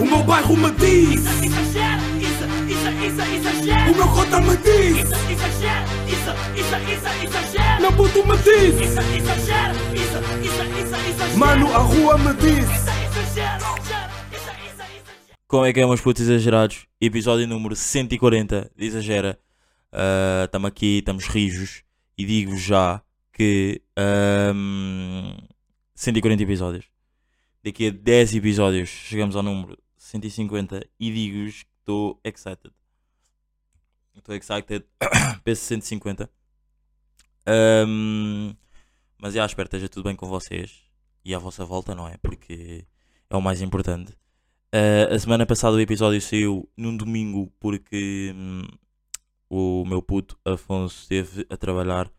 O meu bairro me diz Isso, exagera, isso, isso, isso, exagera. O meu cota me diz Isso, exagera, isso, isso, isso, exagera. Meu puto me diz Isso, exagera, isso, isso, isso, exagera. Mano, a rua me diz Isso, isso, exagera. Como é que é, meus putos exagerados? Episódio número 140 de Exagera. Estamos aqui, estamos rijos. E digo-vos já que. ahm, 140 episódios. Daqui a 10 episódios chegamos ao número 150. E digo-vos que estou excited. Estou excited para esse 150. Ahm, mas já espero que esteja tudo bem com vocês. E à vossa volta, não é? Porque é o mais importante. Uh, a semana passada o episódio saiu num domingo porque hum, o meu puto Afonso esteve a trabalhar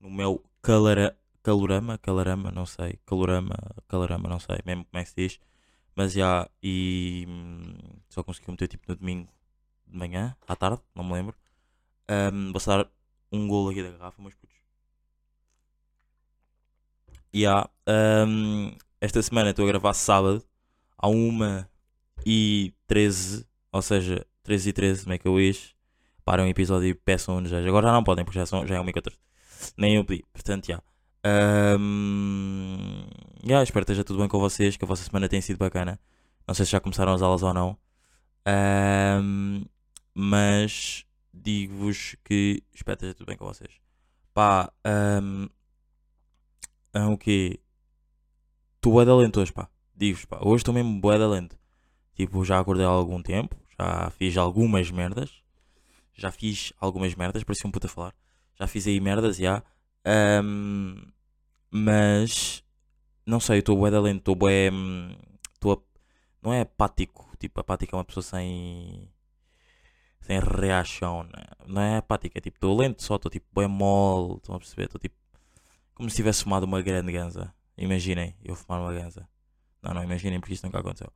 no meu calara, calorama, calarama, não sei, calorama, calorama, não sei mesmo como é que se diz, mas já, e hum, só consegui meter tipo no domingo de manhã, à tarde, não me lembro. Um, vou dar um golo aqui da garrafa, meus putos. E há, hum, esta semana estou a gravar sábado, à uma e 13, ou seja, 13 e 13, como é que eu is? Para um episódio e peçam um desejo. Agora já não podem, porque já, são, já é uma e 14. Nem eu pedi, portanto, já. Ahm, já, espero que esteja tudo bem com vocês, que a vossa semana tenha sido bacana. Não sei se já começaram as aulas ou não. Ahm, mas digo-vos que espero que esteja tudo bem com vocês. Pá, ahm, ah, o quê? Estou bué de lento hoje, pá. Digo-vos, pá. Hoje estou mesmo bué de lento. Tipo, já acordei há algum tempo, já fiz algumas merdas. Já fiz algumas merdas, parecia um puto a falar. Já fiz aí merdas, já. Ahm, mas, não sei, estou bué da lento, estou bué... Estou a- Não é apático, tipo, apático é uma pessoa sem... Sem reação, né? não é apático, é tipo, estou lento só, estou tipo bué mole, estão a perceber? Estou tipo... Como se tivesse fumado uma grande ganza. Imaginem, eu fumar uma ganza. Não, não imaginem porque isto nunca aconteceu.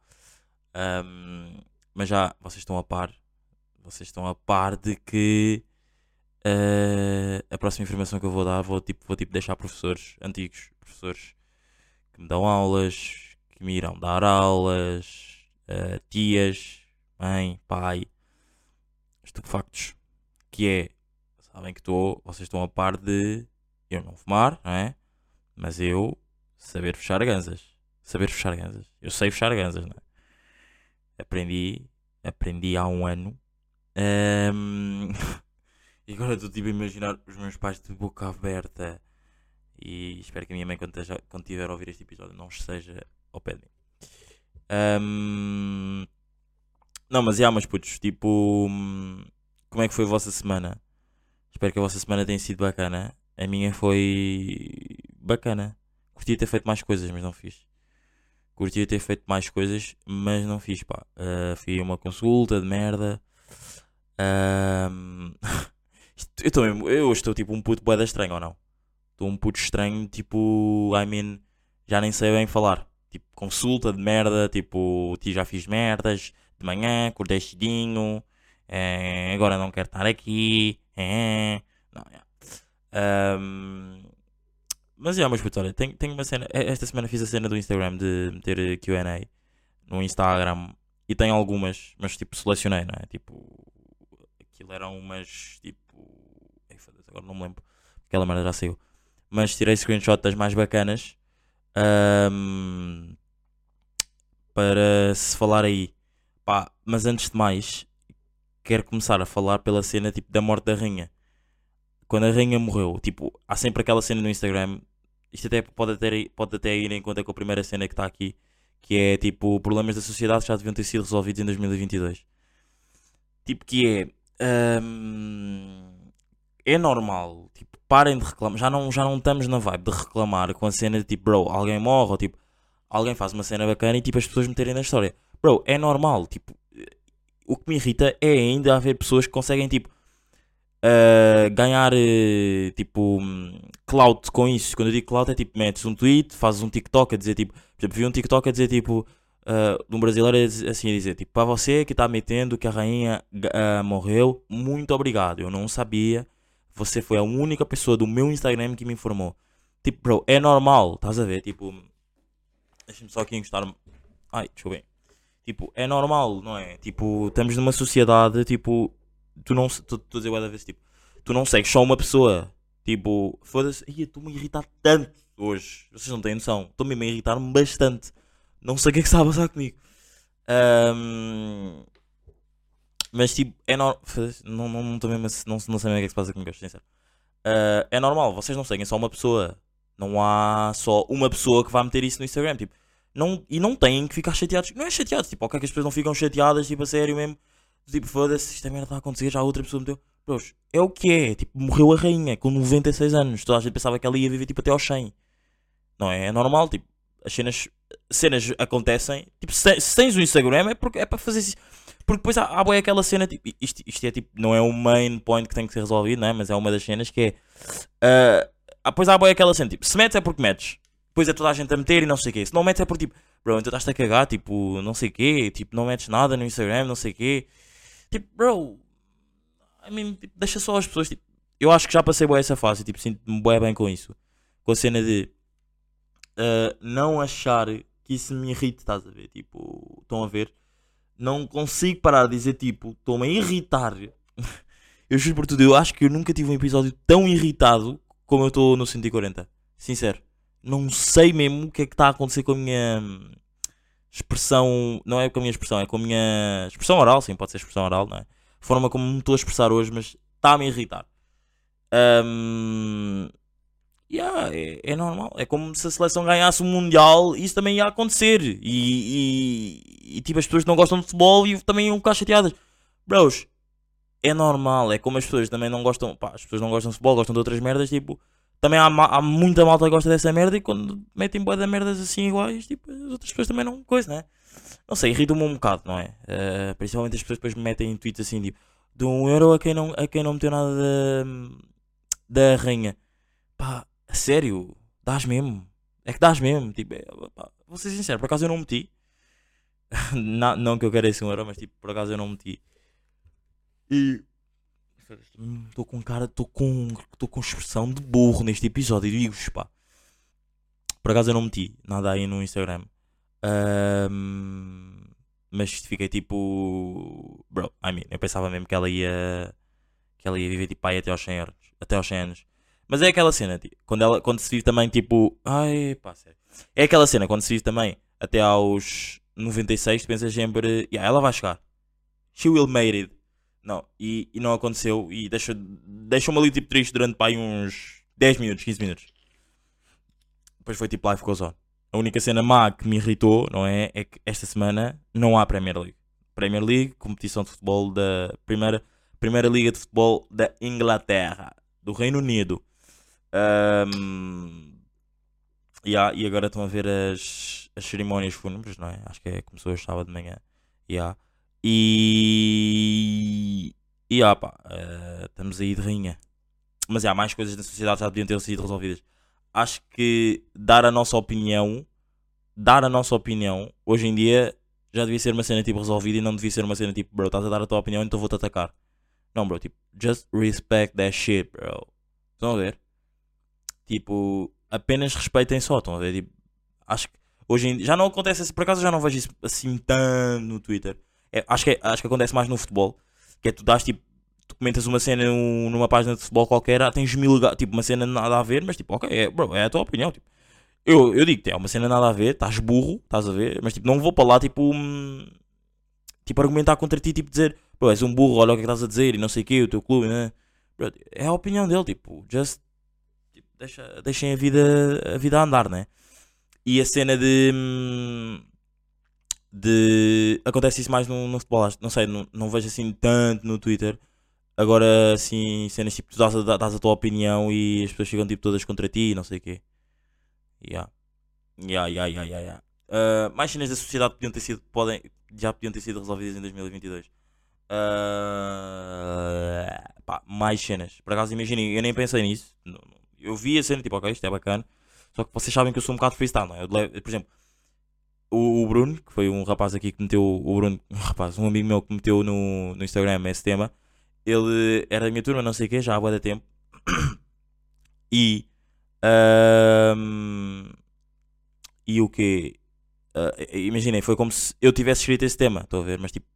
Ahm, mas já, vocês estão a par. Vocês estão a par de que eh, a próxima informação que eu vou dar vou tipo, vou tipo deixar professores antigos, professores que me dão aulas, que me irão dar aulas, eh, tias, mãe, pai, estupefactos. Que é, sabem que estou, vocês estão a par de eu não fumar, não é? Mas eu saber fechar ganzas. Saber fechar ganzas. Eu sei fechar ganzas, não é? Aprendi, aprendi há um ano. Ahm, e agora estou tipo a imaginar os meus pais de boca aberta. E espero que a minha mãe, quando, esteja, quando tiver a ouvir este episódio, não esteja ao pé de mim. Ahm, não, mas já, mas putos, tipo, como é que foi a vossa semana? Espero que a vossa semana tenha sido bacana. A minha foi bacana. Curtia ter feito mais coisas, mas não fiz. Curtia ter feito mais coisas, mas não fiz, pá. Ah, fui uma consulta de merda. Isto- eu, mesmo- eu estou tipo um puto boeda estranho ou não? Estou um puto estranho, tipo, I mean, já nem sei bem falar. Tipo, consulta de merda, tipo, ti já fiz merdas de manhã, acordei cedinho, eh, agora não quero estar aqui. eh, não, yeah. Ahm, mas já, mas puto, olha, tenho, tenho uma cena. eh, Esta semana fiz a cena do Instagram de meter QA no Instagram e tenho algumas, mas tipo, selecionei, não é? Tipo, aquilo eram umas tipo. Agora não me lembro. Aquela merda já saiu. Mas tirei screenshot das mais bacanas ahm, para se falar aí. Pá, mas antes de mais, quero começar a falar pela cena tipo da morte da rainha. Quando a rainha morreu, tipo, há sempre aquela cena no Instagram. Isto até pode até, pode até ir em conta com a primeira cena que está aqui, que é tipo, problemas da sociedade já deviam ter sido resolvidos em 2022. Tipo, que é. ahm, é normal, tipo, parem de reclamar. Já não, já não estamos na vibe de reclamar com a cena de tipo, bro, alguém morre ou tipo, alguém faz uma cena bacana e tipo as pessoas meterem na história. Bro, é normal, tipo, o que me irrita é ainda haver pessoas que conseguem tipo uh, ganhar uh, tipo hum, clout com isso. Quando eu digo clout é tipo, metes um tweet, fazes um TikTok a dizer tipo, por exemplo, vi um TikTok a dizer tipo, uh, de um brasileiro assim a dizer tipo, para você que está metendo que a rainha morreu, muito obrigado. Eu não sabia. Você foi a única pessoa do meu Instagram que me informou. Tipo, bro, é normal, estás a ver? Tipo, deixa-me só aqui encostar. Ai, deixa eu ver. Tipo, é normal, não é? Tipo, estamos numa sociedade, tipo, tu não. Estou a dizer da vez, tipo, tu não segues só uma pessoa. Tipo, foda-se, estou-me a irritar tanto hoje. Vocês não têm noção. Estou-me a irritar-me bastante. Não sei o que é que está a passar comigo. Ahm, mas tipo, é normal. Não, não, não, a- não, não sei bem o que é que se passa comigo, hoje, sincero. Ah, é normal, vocês não seguem só uma pessoa. Não há só uma pessoa que vai meter isso no Instagram. Tipo, não, e não têm que ficar chateados. Não é chateados, tipo, ok, que as pessoas não ficam chateadas, tipo, a sério mesmo. Tipo, foda-se, isto é merda está a acontecer, já outra pessoa meteu. Bros, é o que é. Tipo, morreu a rainha com 96 anos. Toda a gente pensava que ela ia viver tipo até aos 100. Não é? É normal, tipo, as cenas, cenas acontecem. Tipo, se, tens o Instagram é, porque, é para fazer. Porque depois há, há bué aquela cena, tipo, isto, isto é tipo, não é o main point que tem que ser resolvido, não é? Mas é uma das cenas que é. ah, ah, depois há bué aquela cena, tipo, se metes é porque metes. Depois é toda a gente a meter e não sei o quê. Se não metes é porque tipo, bro, então estás-te a cagar, tipo, não sei o quê, tipo, não metes nada no Instagram, não sei o quê. Tipo, bro, I mean, tipo, deixa só as pessoas, tipo, eu acho que já passei bué essa fase, tipo, sinto-me bué bem com isso. Com a cena de ah, não achar que isso me irrite, estás a ver? Tipo, estão a ver? Não consigo parar de dizer, tipo, estou-me a irritar. eu juro por tudo, eu acho que eu nunca tive um episódio tão irritado como eu estou no 140. Sincero. Não sei mesmo o que é que está a acontecer com a minha hum, expressão. Não é com a minha expressão, é com a minha expressão oral, sim, pode ser expressão oral, não é? Forma como me estou a expressar hoje, mas está-me a irritar. Hum, yeah, é, é normal. É como se a seleção ganhasse o Mundial e isso também ia acontecer. E, e, e, tipo, as pessoas não gostam de futebol e também iam ficar chateadas. Bros, é normal. É como as pessoas também não gostam. Pá, as pessoas não gostam de futebol, gostam de outras merdas. Tipo, também há, há muita malta que gosta dessa merda e quando metem boa de merdas assim iguais, tipo, as outras pessoas também não. Coisa, né? Não sei, irrita-me um bocado, não é? Eh, principalmente as pessoas depois me metem em tweets assim, tipo, de um euro a quem não, a quem não meteu nada da, da rainha. Pá, a sério, dás mesmo. É que dás mesmo. Tipo, é, pá, vou ser sincero, por acaso eu não meti. Na- não que eu queira esse um euro, mas tipo, por acaso eu não meti. E. Estou com cara, estou com, estou com expressão de burro neste episódio, digo-vos, pá. Por acaso eu não meti nada aí no Instagram. Ahm, mas fiquei tipo. Bro, I mean, eu pensava mesmo que ela ia. Que ela ia viver tipo aí até aos 100 anos. Até aos 100 anos. Mas é aquela cena, tipo, quando, ela, quando se vive também tipo. Ai, pá, sério. É aquela cena, quando se vive também até aos 96, tu pensas sempre. Yeah, ela vai chegar. She will make it. Não, e, e não aconteceu. E deixou-me ali tipo triste durante pá, uns 10 minutos, 15 minutos. Depois foi tipo life goes on. A única cena má que me irritou, não é? É que esta semana não há Premier League. Premier League, competição de futebol da primeira, primeira Liga de Futebol da Inglaterra, do Reino Unido. Ahm, yeah, e agora estão a ver as, as cerimónias fúnebres, não é? Acho que é, começou hoje sábado de manhã. Yeah. E. E ah, pá, eh, estamos aí de rainha. Mas há mais coisas na sociedade já deviam ter sido resolvidas. Acho que dar a nossa opinião, dar a nossa opinião, hoje em dia já devia ser uma cena tipo resolvida e não devia ser uma cena tipo, bro, estás a dar a tua opinião então vou-te atacar. Não, bro, tipo, just respect that shit, bro. Estão a ver? Tipo, apenas respeitem só, estão a ver? Tipo, acho que hoje em já não acontece assim, por acaso já não vejo isso assim tanto no Twitter. É, acho, que, é- acho que acontece mais no futebol. Que é tu dás tipo, tu comentas uma cena num- numa página de futebol qualquer, ah, tens mil, tipo, uma cena nada a ver, mas tipo, ok, é, bro, é a tua opinião. Tipo, eu, eu digo, é uma cena nada a ver, estás burro, estás a ver, mas tipo, não vou para lá tipo, hum, tipo, argumentar contra ti, tipo, dizer, bro, és um burro, olha o que é que estás a dizer e não sei o que, o teu clube, né? É a opinião dele, tipo, just deixa, deixem a vida, a vida andar, né? E a cena de. hum, de acontece isso mais no, no futebol, não sei, não, não vejo assim tanto no Twitter. Agora, assim, cenas tipo, tu dás a, dás a tua opinião e as pessoas ficam tipo todas contra ti e não sei o quê. Yeah. Yeah, yeah, yeah, yeah, yeah. Ah, mais cenas da sociedade podiam ter sido, podem, já podiam ter sido resolvidas em 2022. Ah, pá, mais cenas. Por acaso, imaginem, eu nem pensei nisso. Não- não- Eu vi a cena, tipo, ok, isto é bacana. Só que vocês sabem que eu sou um bocado freestyle, não é? Eu por exemplo, o, o Bruno, que foi um rapaz aqui que meteu. O Bruno, um rapaz, um amigo meu que meteu no, no Instagram esse tema. Ele era da minha turma, não sei o quê, já há de tempo. E. ahm, e o que ah, imaginem, foi como se eu tivesse escrito esse tema, estou a ver, mas tipo,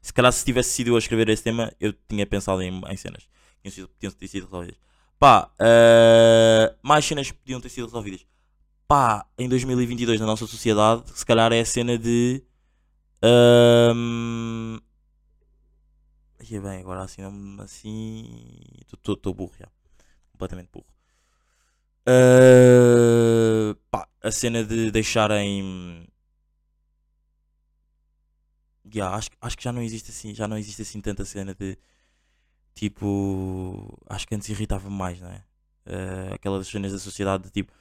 se calhar se tivesse sido eu a escrever esse tema, eu tinha pensado em, em cenas. Tinham sido, tinham ter sido resolvidas. Pá, ah, mais cenas podiam ter sido resolvidas. Pá, em 2022 na nossa sociedade, se calhar é a cena de. Um, ia bem, agora assim, assim. Estou burro já. Completamente burro. Uh, pá, a cena de deixarem. Ya, acho, acho que já não existe assim, já não existe assim tanta cena de tipo. Acho que antes irritava mais, não é? Uh, aquelas cenas da sociedade de tipo.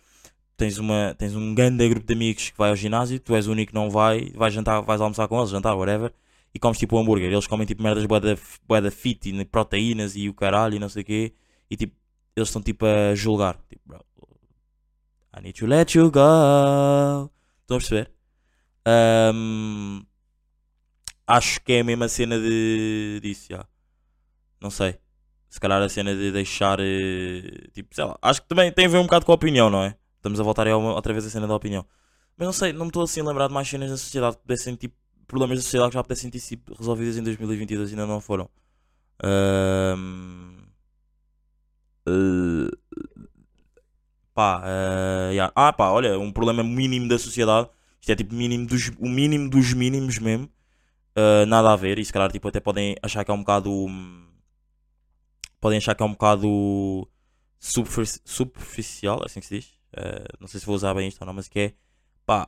Tens, uma, tens um grande grupo de amigos que vai ao ginásio, tu és o único que não vai, vais jantar, vais almoçar com eles, jantar, whatever, e comes tipo um hambúrguer. Eles comem tipo merdas bué da, fit e proteínas e o caralho e não sei o quê, e tipo, eles estão tipo a julgar. Tipo, bro, I need to let you go. Estão a perceber? Ahm, acho que é a mesma cena de, disso, já. Não sei. Se calhar a cena de deixar. eh, Tipo, sei lá. Acho que também tem a ver um bocado com a opinião, não é? Estamos a voltar aí outra vez a cena da opinião. Mas não sei, não me estou assim a lembrar de mais cenas da sociedade que pudessem, tipo, problemas da sociedade que já pudessem ter sido resolvidos em 2022 e ainda não foram. Ahm, eh, pá, eh, yeah. Ah, pá, olha, um problema mínimo da sociedade. Isto é tipo mínimo dos, o mínimo dos mínimos mesmo. Uh, nada a ver. E se calhar tipo, até podem achar que é um bocado. hum, podem achar que é um bocado superfici- superficial, é assim que se diz. Uh, não sei se vou usar bem isto ou não, mas que é pá,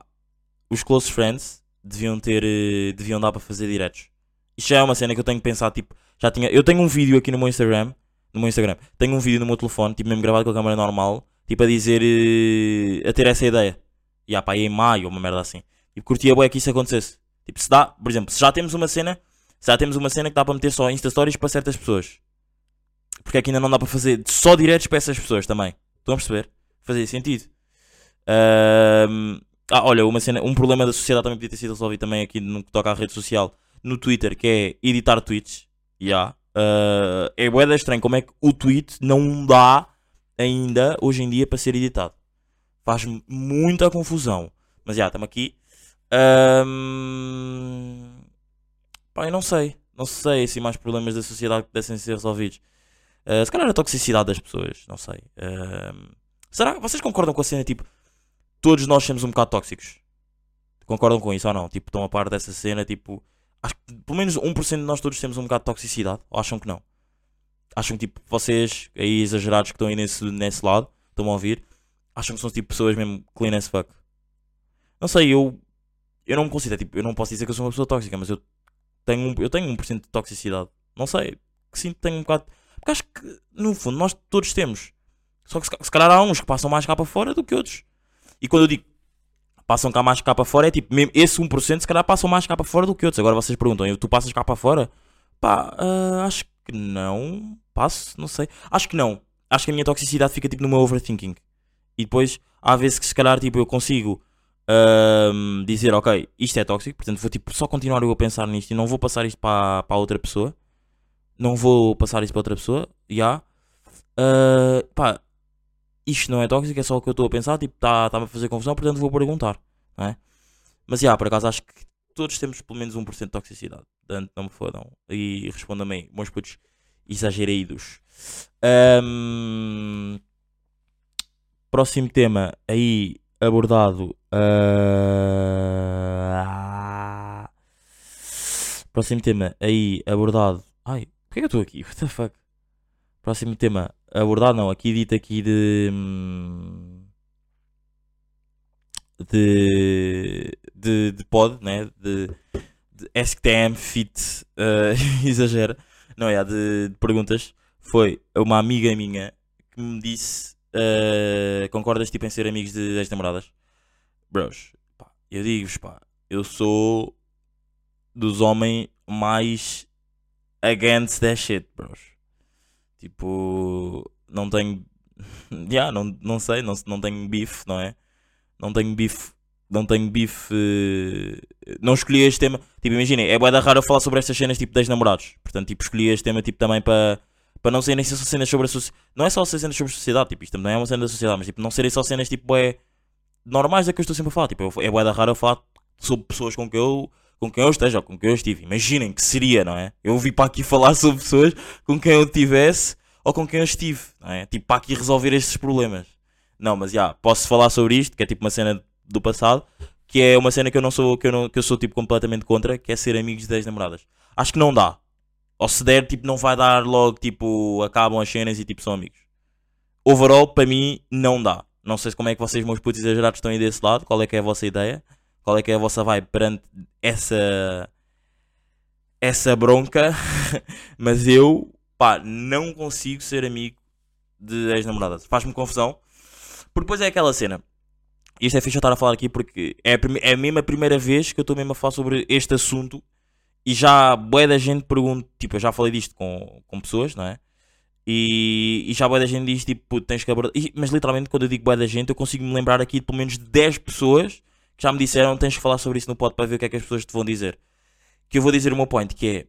os close friends deviam ter. eh, deviam dar para fazer diretos. Isto já é uma cena que eu tenho que pensar, tipo, já tinha. Eu tenho um vídeo aqui no meu Instagram. No meu Instagram. Tenho um vídeo no meu telefone, tipo, mesmo gravado com a câmera normal, tipo, a dizer. eh, a ter essa ideia. E ah, pá, aí em maio, uma merda assim. Tipo, curtia bué que isso acontecesse. Tipo, se dá, por exemplo, se já temos uma cena, se já temos uma cena que dá para meter só Insta Stories para certas pessoas. Porque é que ainda não dá para fazer só diretos para essas pessoas também. Estão a perceber? Fazia sentido. Ahm, ah, olha, uma cena, um problema da sociedade também podia ter sido resolvido também aqui no que toca à rede social, no Twitter, que é editar tweets. Já. Ah, é bué da estranho como é que o tweet não dá ainda hoje em dia para ser editado. Faz-me muita confusão. Mas já, estamos aqui. Pá, eu não sei. Não sei se mais problemas da sociedade que pudessem ser resolvidos. Ah, se calhar a toxicidade das pessoas, não sei. Ahm, será que vocês concordam com a cena tipo todos nós somos um bocado tóxicos? Concordam com isso ou não? Tipo, estão a par dessa cena, tipo, acho que pelo menos 1% de nós todos temos um bocado de toxicidade, ou acham que não? Acham que tipo, vocês aí exagerados que estão aí nesse, nesse lado, estão a ouvir, acham que são tipo pessoas mesmo clean as fuck? Não sei, eu eu não me considero, tipo, eu não posso dizer que eu sou uma pessoa tóxica, mas eu tenho, eu tenho 1% de toxicidade. Não sei, que sinto que tenho um bocado. Porque acho que, no fundo, nós todos temos. Só que se, ca- se calhar há uns que passam mais cá para fora do que outros. E quando eu digo passam cá mais cá para fora, é tipo, mesmo esse 1% se calhar passam mais cá para fora do que outros. Agora vocês perguntam, "Eu- tu passas cá para fora? Pá, ah, acho que não. Passo, não sei. Acho que não. Acho que a minha toxicidade fica tipo no meu overthinking. E depois, há vezes que se calhar tipo, eu consigo ahm, dizer, ok, isto é tóxico, portanto vou tipo, só continuar eu a pensar nisto e não vou passar isto para, para outra pessoa. Não vou passar isto para outra pessoa, já. Ah, pá, isto não é tóxico, é só o que eu estou a pensar, tipo, está-me a fazer confusão, portanto vou perguntar, não é? Mas, já, por acaso acho que todos temos pelo menos 1% de toxicidade, portanto não me fodam. E respondam-me aí, meus putos exagerados. Ahm, próximo tema aí abordado. ah, próximo tema aí abordado. Ai, porquê que eu estou aqui? What the fuck? Próximo tema abordado, não, aqui dito aqui de. hum, De. De, de pod, né? De, de STM Fit eh, exagera. Não, é, de, de perguntas. Foi uma amiga minha que me disse: eh, Concordas tipo em ser amigos de ex-namoradas? Bros, pá, eu digo-vos, pá, eu sou dos homens mais against that shit, bros. Tipo, não tenho. Já, não, não sei, não, não tenho bife, não é? Não tenho bife. Não tenho bife. eh, Não escolhi este tema. Tipo, imaginem, é bué da raro eu falar sobre estas cenas tipo 10 namorados. Portanto, tipo, escolhi este tema tipo também para. Para não serem só cenas sobre a sociedade. Não é só cenas sobre a sociedade, tipo, isto também é uma cena da sociedade, mas tipo, não serem só cenas tipo, bué normais é que eu estou sempre a falar. Tipo, é bué da rara eu falar sobre pessoas com quem eu, com quem eu esteja ou com quem eu estive. Imaginem que seria, não é? Eu vim para aqui falar sobre pessoas com quem eu tivesse ou com quem eu estive, não é? Tipo, para aqui resolver estes problemas. Não, mas já, posso falar sobre isto, que é tipo uma cena do passado, que é uma cena que eu não sou, que eu, não, que eu sou tipo completamente contra, que é ser amigos de ex-namoradas. Acho que não dá. Ou se der, tipo, não vai dar logo, tipo, acabam as cenas e tipo, são amigos. Overall, para mim, não dá. Não sei como é que vocês, meus putos exagerados, estão aí desse lado. Qual é que é a vossa ideia? Qual é que é a vossa vibe perante essa... Essa bronca. Mas eu, pá, não consigo ser amigo de ex-namoradas. Faz-me confusão. Porque depois é aquela cena. Isto é fixe eu estar a falar aqui porque é a, é a primeira vez que eu estou mesmo a falar sobre este assunto e já bué da gente pergunta, tipo, eu já falei disto com, com pessoas, não é? E, e já bué da gente diz, tipo, "Puto, tens que abordar... e- mas literalmente quando eu digo bué da gente, eu consigo me lembrar aqui de pelo menos 10 pessoas já me disseram, tens que falar sobre isso no pod para ver o que é que as pessoas te vão dizer. Que eu vou dizer o meu point, que é...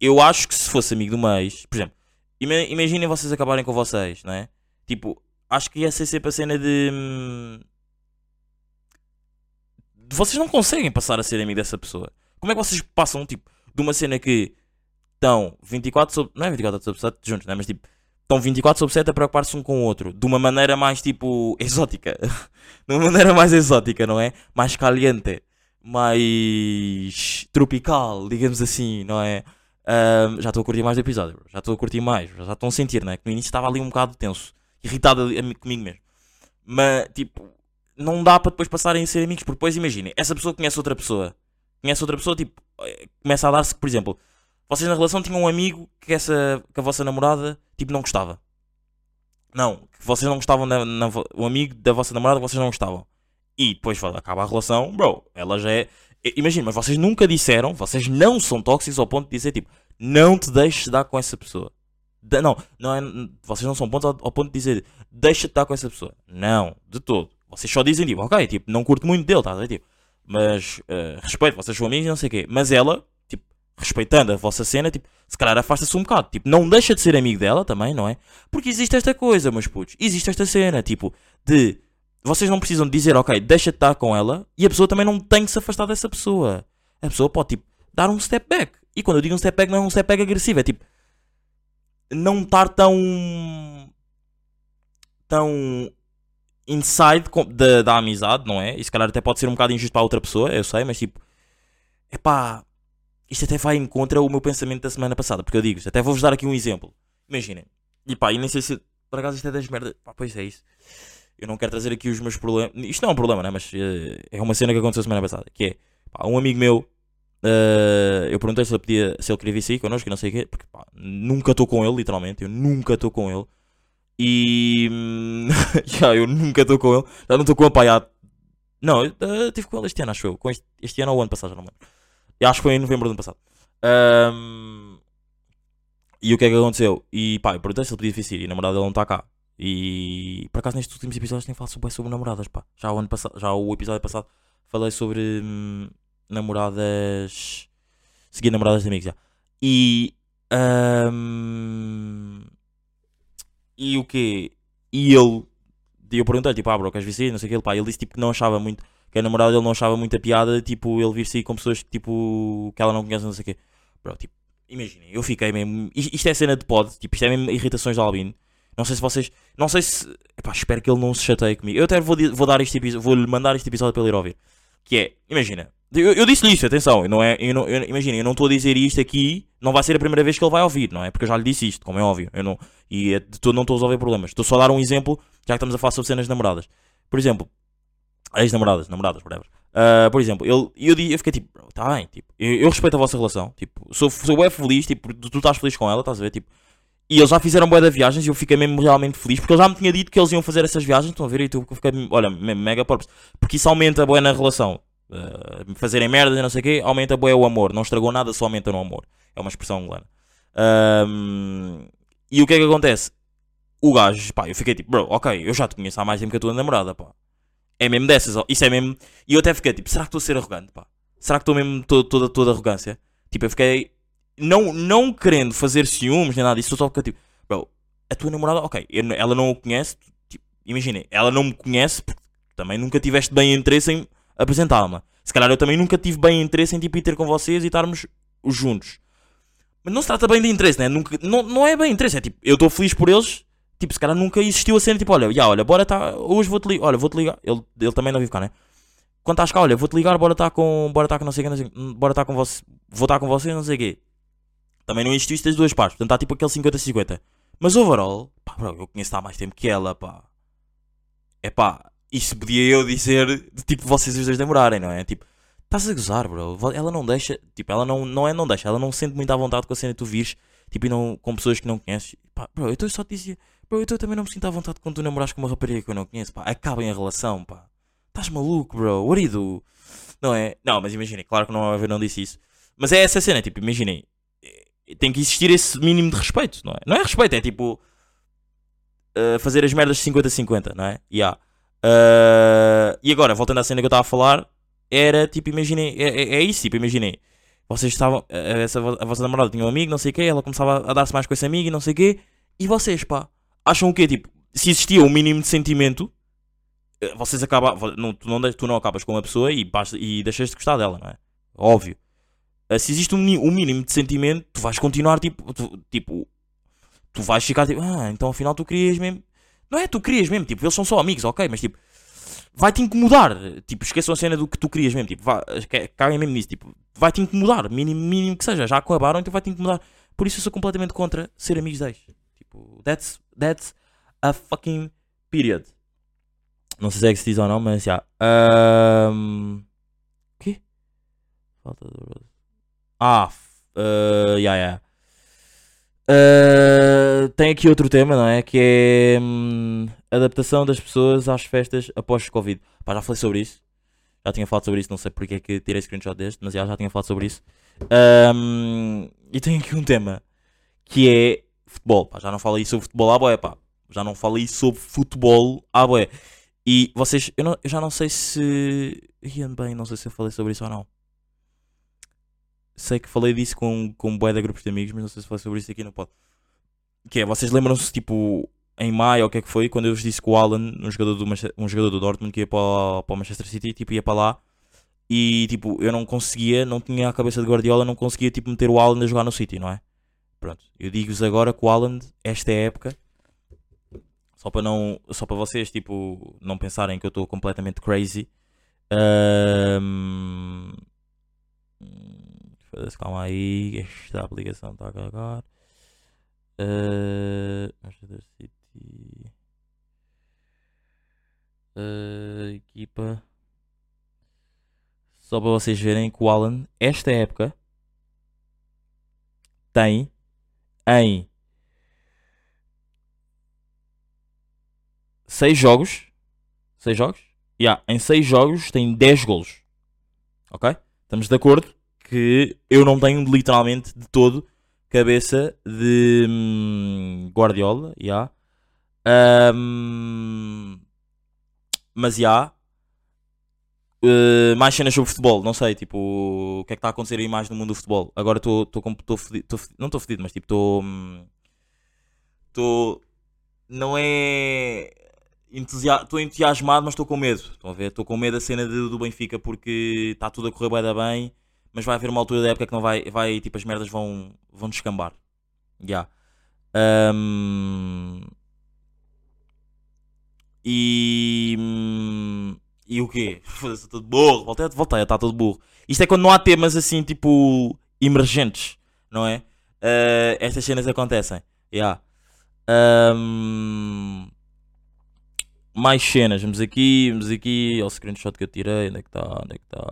Eu acho que se fosse amigo uma ex, por exemplo, ima- imaginem vocês acabarem com vocês, não é? Tipo, acho que ia ser sempre a cena de. hum, Vocês não conseguem passar a ser amigo dessa pessoa. Como é que vocês passam, tipo, de uma cena que estão 24 sobre. Não é 24 sobre 7 juntos, não é? Mas tipo, estão 24 sobre 7 a preocupar-se um com o outro. De uma maneira mais, tipo, exótica. de uma maneira mais exótica, não é? Mais caliente. Mais tropical, digamos assim, não é? Já estou a curtir mais do episódio, bro. já estou a curtir mais, já estão a sentir, não é? Que no início estava ali um bocado tenso, irritado ami- comigo mesmo. Mas, tipo, não dá para depois passarem a ser amigos, porque depois imaginem, essa pessoa conhece outra pessoa, conhece outra pessoa, tipo, eh, começa a dar-se por exemplo, vocês na relação tinham um amigo que, essa, que a vossa namorada, tipo, não gostava. Não, que vocês não gostavam, da, na, o amigo da vossa namorada que vocês não gostavam. E depois acaba a relação, bro, ela já é. Imagina, mas vocês nunca disseram, vocês não são tóxicos ao ponto de dizer, tipo, não te deixes dar com essa pessoa. Da- não, não é, vocês não são pontos ao, ao ponto de dizer, deixa-te dar com essa pessoa. Não, de todo. Vocês só dizem, tipo, ok, tipo, não curto muito dele, tá? Tipo, mas eh, respeito, vocês são amigos e não sei o quê. Mas ela, respeitando a vossa cena, tipo, se calhar afasta-se um bocado. Tipo, não deixa de ser amigo dela também, não é? Porque existe esta coisa, meus putos. Existe esta cena, tipo, de vocês não precisam de dizer, ok, deixa-te estar com ela, e a pessoa também não tem que se afastar dessa pessoa. A pessoa pode, tipo, dar um step back. E quando eu digo um step back, não é um step back agressivo, é tipo, não estar tão. tão. inside da, da amizade, não é? E se calhar até pode ser um bocado injusto para a outra pessoa, eu sei, mas tipo, epá, isto até vai em contra o meu pensamento da semana passada, porque eu digo, até vou-vos dar aqui um exemplo. Imaginem, e pá, e nem sei se. Por acaso isto é das merdas. Pá, pois é isso. Eu não quero trazer aqui os meus problemas. Isto não é um problema, né? Mas eh, é uma cena que aconteceu semana passada. Que é, pá, um amigo meu. eh, eu perguntei se ele, podia, se ele queria vir sair connosco não sei o quê. Porque pá, nunca estou com ele, literalmente. Eu nunca estou com ele. E. hum, já, eu nunca estou com ele. Já não estou com pá, já- Não, eu eh, estive com ele este ano, acho eu. Com este, este ano ou o ano passado, já não lembro. Eu acho que foi em novembro do ano passado. Ahm, e o que é que aconteceu? E pá, eu perguntei se ele podia vir e a namorada dele não está cá. E por acaso nestes últimos episódios tenho falado sobre, sobre namoradas, pá. Já o, ano passado, já o episódio passado falei sobre hum, namoradas. Seguir namoradas de amigos já. E. hum, e o quê? E ele. Eu perguntei, tipo, ah, bro, queres vir sair? Não sei o que. Ele, pá, ele disse tipo, que não achava muito. Que a namorada dele não achava muita piada, tipo, ele vir sair com pessoas que, tipo, que ela não conhece, não sei o quê. Bro, tipo, imaginem, eu fiquei mesmo. Isto é cena de pod, tipo, isto é mesmo irritações de Albino. Não sei se vocês. Não sei se. Epá, espero que ele não se chateie comigo. Eu até vou, vou dar este episódio. Vou-lhe mandar este episódio para ele ir ouvir. Que é, imagina. Eu, eu disse-lhe isto, atenção. Não é, eu não, eu, imagina, eu não estou a dizer isto aqui. Não vai ser a primeira vez que ele vai ouvir, não é? Porque eu já lhe disse isto, como é óbvio. Eu não, e é de todo não estou a resolver problemas. Estou só a dar um exemplo, já que estamos a falar sobre cenas namoradas. Por exemplo, ex-namoradas, namoradas, whatever. Ah, por exemplo, eu, eu fiquei tipo, tá bem, tipo, eu, eu respeito a vossa relação, tipo, sou, sou bem feliz, tipo, tu, tu estás feliz com ela, estás a ver, tipo, e eles já fizeram boa de viagens e eu fiquei mesmo realmente feliz, porque ele já me tinha dito que eles iam fazer essas viagens, estão a ver, e tu eu fiquei, olha, me- mega purpose, porque isso aumenta boa na relação, Ah, fazerem merdas e não sei o quê, aumenta boa o amor, não estragou nada, só aumenta no amor, é uma expressão angolana. E o que é que acontece? O gajo, pá, eu fiquei tipo, bro, ok, eu já te conheço há mais tempo que a tua namorada, pá. É mesmo dessas, ó, isso é mesmo. E eu até fiquei tipo, será que estou a ser arrogante, pá? Será que estou mesmo todo, toda, toda arrogância? Tipo, eu fiquei. Não, não querendo fazer ciúmes nem nada disso, só fiquei tipo, bro, a tua namorada, ok, ela não o conhece, tipo, imaginem, ela não me conhece porque também nunca tiveste bem interesse em apresentá-la. Se calhar eu também nunca tive bem interesse em tipo, ir ter com vocês e estarmos juntos. Mas não se trata bem de interesse, né? Nunca, não, não é bem interesse, é tipo, eu estou feliz por eles. Tipo, se calhar nunca existiu a cena, tipo, olha, já, olha, bora tá, hoje vou-te ligar, olha, vou-te ligar. Ele, ele também não vive cá, né? Quando estás cá, olha, vou-te ligar, bora estar com, bora estar com não sei o que, sei, bora estar com você, vou estar com você, não sei o quê. Também não existiu isso das duas partes, portanto está tipo aquele 50-50. Mas overall, pá, bro, eu conheço há mais tempo que ela, pá. É pá, isso podia eu dizer de tipo vocês os dois namorarem, não é? Tipo, estás a gozar, bro. Ela não deixa, tipo, ela não, não é não deixa, ela não se sente muito à vontade com a cena que tu vires, tipo, e não, com pessoas que não conheces. Pá, bro, eu tô- só te dizia, bro, eu também não me sinto à vontade quando tu namoras com uma rapariga que eu não conheço, pá. Acabem a relação, pá. Estás maluco, bro. What you do? Não é? Não, mas imaginem, claro que não, eu não disse isso. Mas é essa cena, tipo, imaginem. eh, Tem que existir esse mínimo de respeito, não é? Não é respeito, é tipo. eh, fazer as merdas de 50-50, não é? Yeah. Eh, e agora, voltando à cena que eu estava a falar, era tipo, imaginem, é, é- é isso, tipo, imaginem. Vocês estavam, eh, essa, a vossa namorada tinha um amigo, não sei o quê, ela começava a dar-se mais com esse amigo e não sei o quê, e vocês, pá, acham o quê? Tipo, se existia um mínimo de sentimento, eh, vocês acabam, não, tu, não, tu não acabas com uma pessoa e, e deixas de gostar dela, não é? Óbvio. Eh, Se existe um, um mínimo de sentimento, tu vais continuar, tipo, tu, tipo, tu vais ficar tipo, ah, então afinal tu querias mesmo. Não é, tu querias mesmo, tipo, eles são só amigos, ok, mas tipo, vai-te incomodar. Tipo, esqueçam a cena do que tu querias mesmo, tipo, vá, ca- caguem mesmo nisso, tipo, vai-te incomodar, mínimo, mínimo que seja, já acabaram, então vai-te incomodar. Por isso eu sou completamente contra ser amigos deles. Tipo, that's, that's a fucking period. Não sei se é que se diz ou não, mas já. O quê? Falta de. Ah, uh, yeah, yeah. Uh, tem aqui outro tema, não é? Que é hum, adaptação das pessoas às festas após o Covid. Pá, já falei sobre isso. Já tinha falado sobre isso, não sei porque é que tirei screenshot deste, mas já, já tinha falado sobre isso. Ahm, e tem aqui um tema que é futebol. Pá, já não falei sobre futebol à boé, pá. Já não falei sobre futebol à boé. E vocês, eu, não- eu já não sei se. Ian bem, não sei se eu falei sobre isso ou não. Sei que falei disso com, com um bué de grupos de amigos, mas não sei se falei sobre isso aqui no pod. Que é, vocês lembram-se, tipo, em maio, o que é que foi, quando eu vos disse que o Alan, um jogador do, um jogador do Dortmund, que ia para, para o Manchester City, tipo, ia para lá. E, tipo, eu não conseguia, não tinha a cabeça de Guardiola, não conseguia, tipo, meter o Alan a jogar no City, não é? Pronto, eu digo-vos agora que o Alan, esta época, só para não, só para vocês, tipo, não pensarem que eu estou completamente crazy. Foda-se, calma aí, esta aplicação está a cagar. Ah, Manchester City. Ah, equipa. Só para vocês verem que o Alan, esta época, tem em 6 jogos. 6 jogos? Yeah, em 6 jogos tem 10 golos. Ok? Estamos de acordo que eu não tenho literalmente de todo cabeça de hum, Guardiola. Yeah. Ahm, mas já. Uh, mais cenas sobre futebol, não sei, tipo, o que é que está a acontecer aí mais no mundo do futebol? Agora estou fedido, não estou fedido, mas tipo, estou. Estou. Não é. Estou entusiasmado, mas estou com medo. Estão a ver? Estou com medo da cena de- do Benfica porque está tudo a correr da bem, mas vai haver uma altura da época que não vai. vai tipo, as merdas vão, vão descambar. Já. Ahm, E. E o quê? Foda-se, todo burro. Voltei, voltei a estar todo burro. Isto é quando não há temas assim, tipo, emergentes, não é? Ah, estas cenas acontecem. Yeah. Ahm, mais cenas, vamos aqui, vamos aqui, ao screenshot que eu tirei, onde é que está, onde é que está?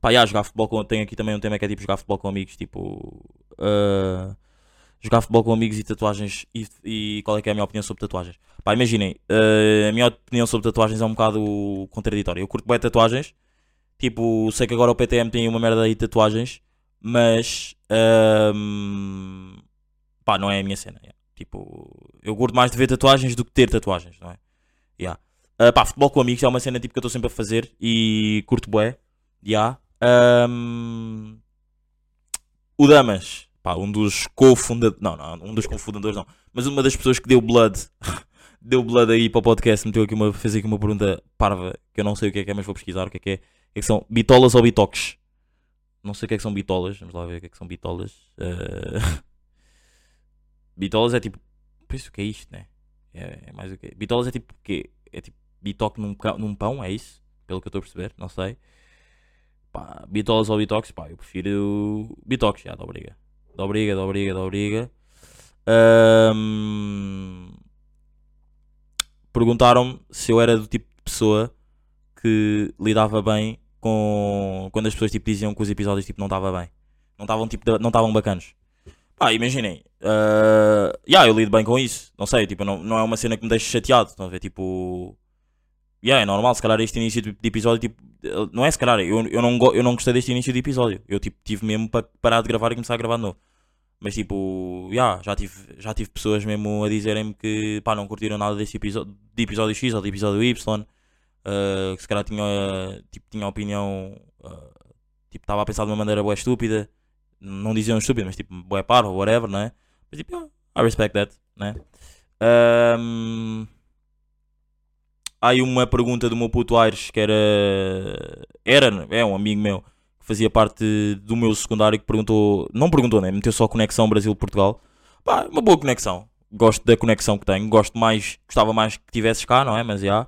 Pá, jogar futebol com, tem aqui também um tema que é tipo jogar futebol com amigos, tipo, ah, jogar futebol com amigos e tatuagens, e, e qual é que é a minha opinião sobre tatuagens? Pá, imaginem, ah, a minha opinião sobre tatuagens é um bocado contraditória, eu curto bem tatuagens, tipo, sei que agora o PTM tem uma merda aí de tatuagens, mas, ahm, pá, não é a minha cena, yeah. Tipo, eu curto mais de ver tatuagens do que ter tatuagens, não é? Yeah. Ah, pá, futebol com amigos é uma cena tipo que eu estou sempre a fazer e curto bué. Yeah. Ahm, o Damas, pá, um dos cofundadores, não, não, um dos cofundadores não, mas uma das pessoas que deu blood deu blood aí para o podcast, meteu aqui uma, fez aqui uma pergunta parva, que eu não sei o que é que é, mas vou pesquisar o que é que é. É que são bitolas ou bitoques? Não sei o que é que são bitolas, vamos lá ver o que é que são bitolas. Eh, bitolas é tipo, penso que é isto, né? É, é mais o que Bitolas é tipo o quê? É tipo bitoque num, num pão, é isso? Pelo que eu estou a perceber, não sei. Pá, bitolas ou bitoques, pá, eu prefiro bitoques, já, da Da obriga, da obriga, da obriga. Ahm, Perguntaram-me se eu era do tipo de pessoa que lidava bem com quando as pessoas tipo, diziam que os episódios tipo, não estavam bem. Não estavam tipo, não estavam bacanos. Pá, imaginem. Uh, yeah, eu lido bem com isso. Não sei, tipo, não, não é uma cena que me deixa chateado. Estão a ver? Tipo. Yeah, é normal, se calhar este início de episódio, tipo, eh, não é se calhar, eu, eu, não, eu não gostei deste início de episódio. Eu tipo, tive mesmo para parar de gravar e começar a gravar de novo. Mas tipo, yeah, já, tive, já tive pessoas mesmo a dizerem-me que pá, não curtiram nada deste episódio, de episódio X ou de episódio Y. eh, que se calhar tinha, tipo, tinha opinião, eh, tipo, estava a pensar de uma maneira boa estúpida. Não diziam estúpido, mas tipo, boé parvo, whatever, né? Mas tipo, yeah, I respect that, né? Ahm, Há aí uma pergunta do meu puto Aires que era. Era, é um amigo meu que fazia parte do meu secundário que perguntou. Não perguntou, né? Meteu só conexão Brasil-Portugal. Pá, uma boa conexão. Gosto da conexão que tenho. Gosto mais. Gostava mais que tivesses cá, não é? Mas já.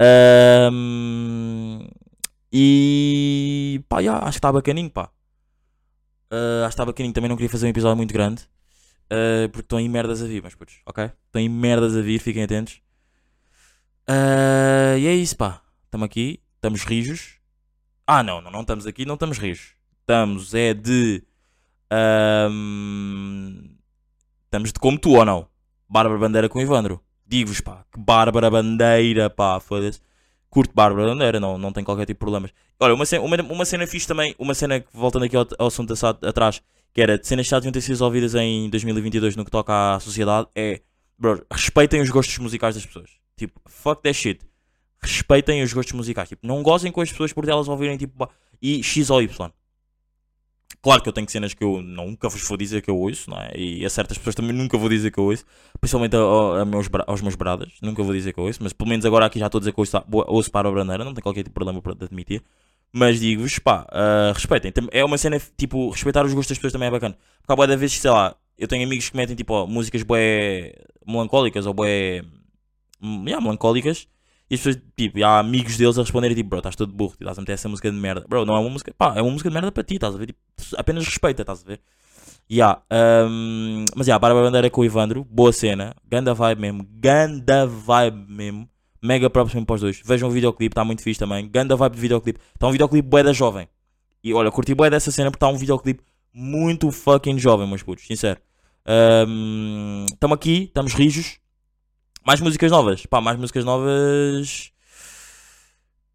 Ahm, e. Pá, já, acho que está bacaninho, pá. Ah, acho que está bacaninho. Também não queria fazer um episódio muito grande. ah, porque estão aí merdas a vir, mas putos, ok? Estão aí merdas a vir, fiquem atentos. Ah, e é isso, pá. Estamos aqui, estamos rijos. Ah, não, não, estamos aqui, não estamos rijos. Estamos, é de. ahm, estamos de como tu ou não? Bárbara Bandeira com Ivandro. Digo-vos, pá, que Bárbara Bandeira, pá, foda-se. Curto Bárbara Bandeira, não, não tem qualquer tipo de problemas. Olha, uma cena, uma, uma cena fixe também, uma cena que, voltando aqui ao, ao assunto atrás, que era de cenas que já deviam ter sido resolvidas em 2022 no que toca à sociedade, é, bro, respeitem os gostos musicais das pessoas. Tipo, fuck that shit. Respeitem os gostos musicais. Tipo, não gozem com as pessoas por elas ouvirem tipo e X ou Y. Claro que eu tenho cenas que eu nunca vos vou dizer que eu ouço, não é? E a certas pessoas também nunca vou dizer que eu ouço, principalmente a, a- a meus, aos meus bradas, nunca vou dizer que eu ouço, mas pelo menos agora aqui já estou a dizer que ouço, ouço para a brandeira, não tem qualquer tipo de problema para admitir. Mas digo-vos, pá, ah, respeitem. É uma cena, tipo, respeitar os gostos das pessoas também é bacana. Porque há boa da vezes, sei lá, eu tenho amigos que metem, tipo, ó, músicas bué melancólicas ou hum, yeah, melancólicas e as pessoas, tipo, e há amigos deles a responderem tipo, bro, estás todo burro, estás a meter essa música de merda. Bro, não é uma música, pá, é uma música de merda para ti, estás a ver? Tipo, apenas respeita, estás a ver? Yeah, um, mas yeah, Bárbara Bandeira com o Ivandro, boa cena, ganda vibe mesmo, ganda vibe mesmo, mega props mesmo para os dois. Vejam o videoclipe, está muito fixe também, ganda vibe de videoclipe, está um videoclipe bué da jovem. E olha, curti bué dessa cena porque está um videoclipe muito fucking jovem, meus putos, sincero. Estamos aqui, estamos rijos, mais músicas novas. Pá, mais músicas novas.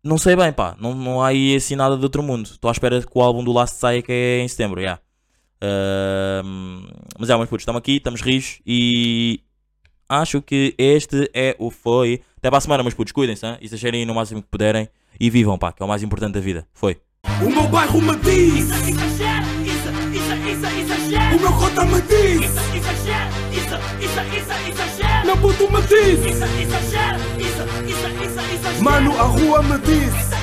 Não sei bem, pá. Não, não há aí assim nada de outro mundo. Estou à espera que o álbum do Last saia que é em setembro, já. Ahm, mas é, meus putos, estamos aqui, estamos rijos e. Acho que este é o foi. Até para a semana, meus putos, cuidem-se, hein? exagerem no máximo que puderem e vivam, pá, que é o mais importante da vida. Foi. O meu bairro me diz, Exagera, isso, isso, isso, exagera. o meu cota me diz, Isso, isso, me diz, Isso, exagera, isso, isso, isso, exagera. mano, a rua me diz.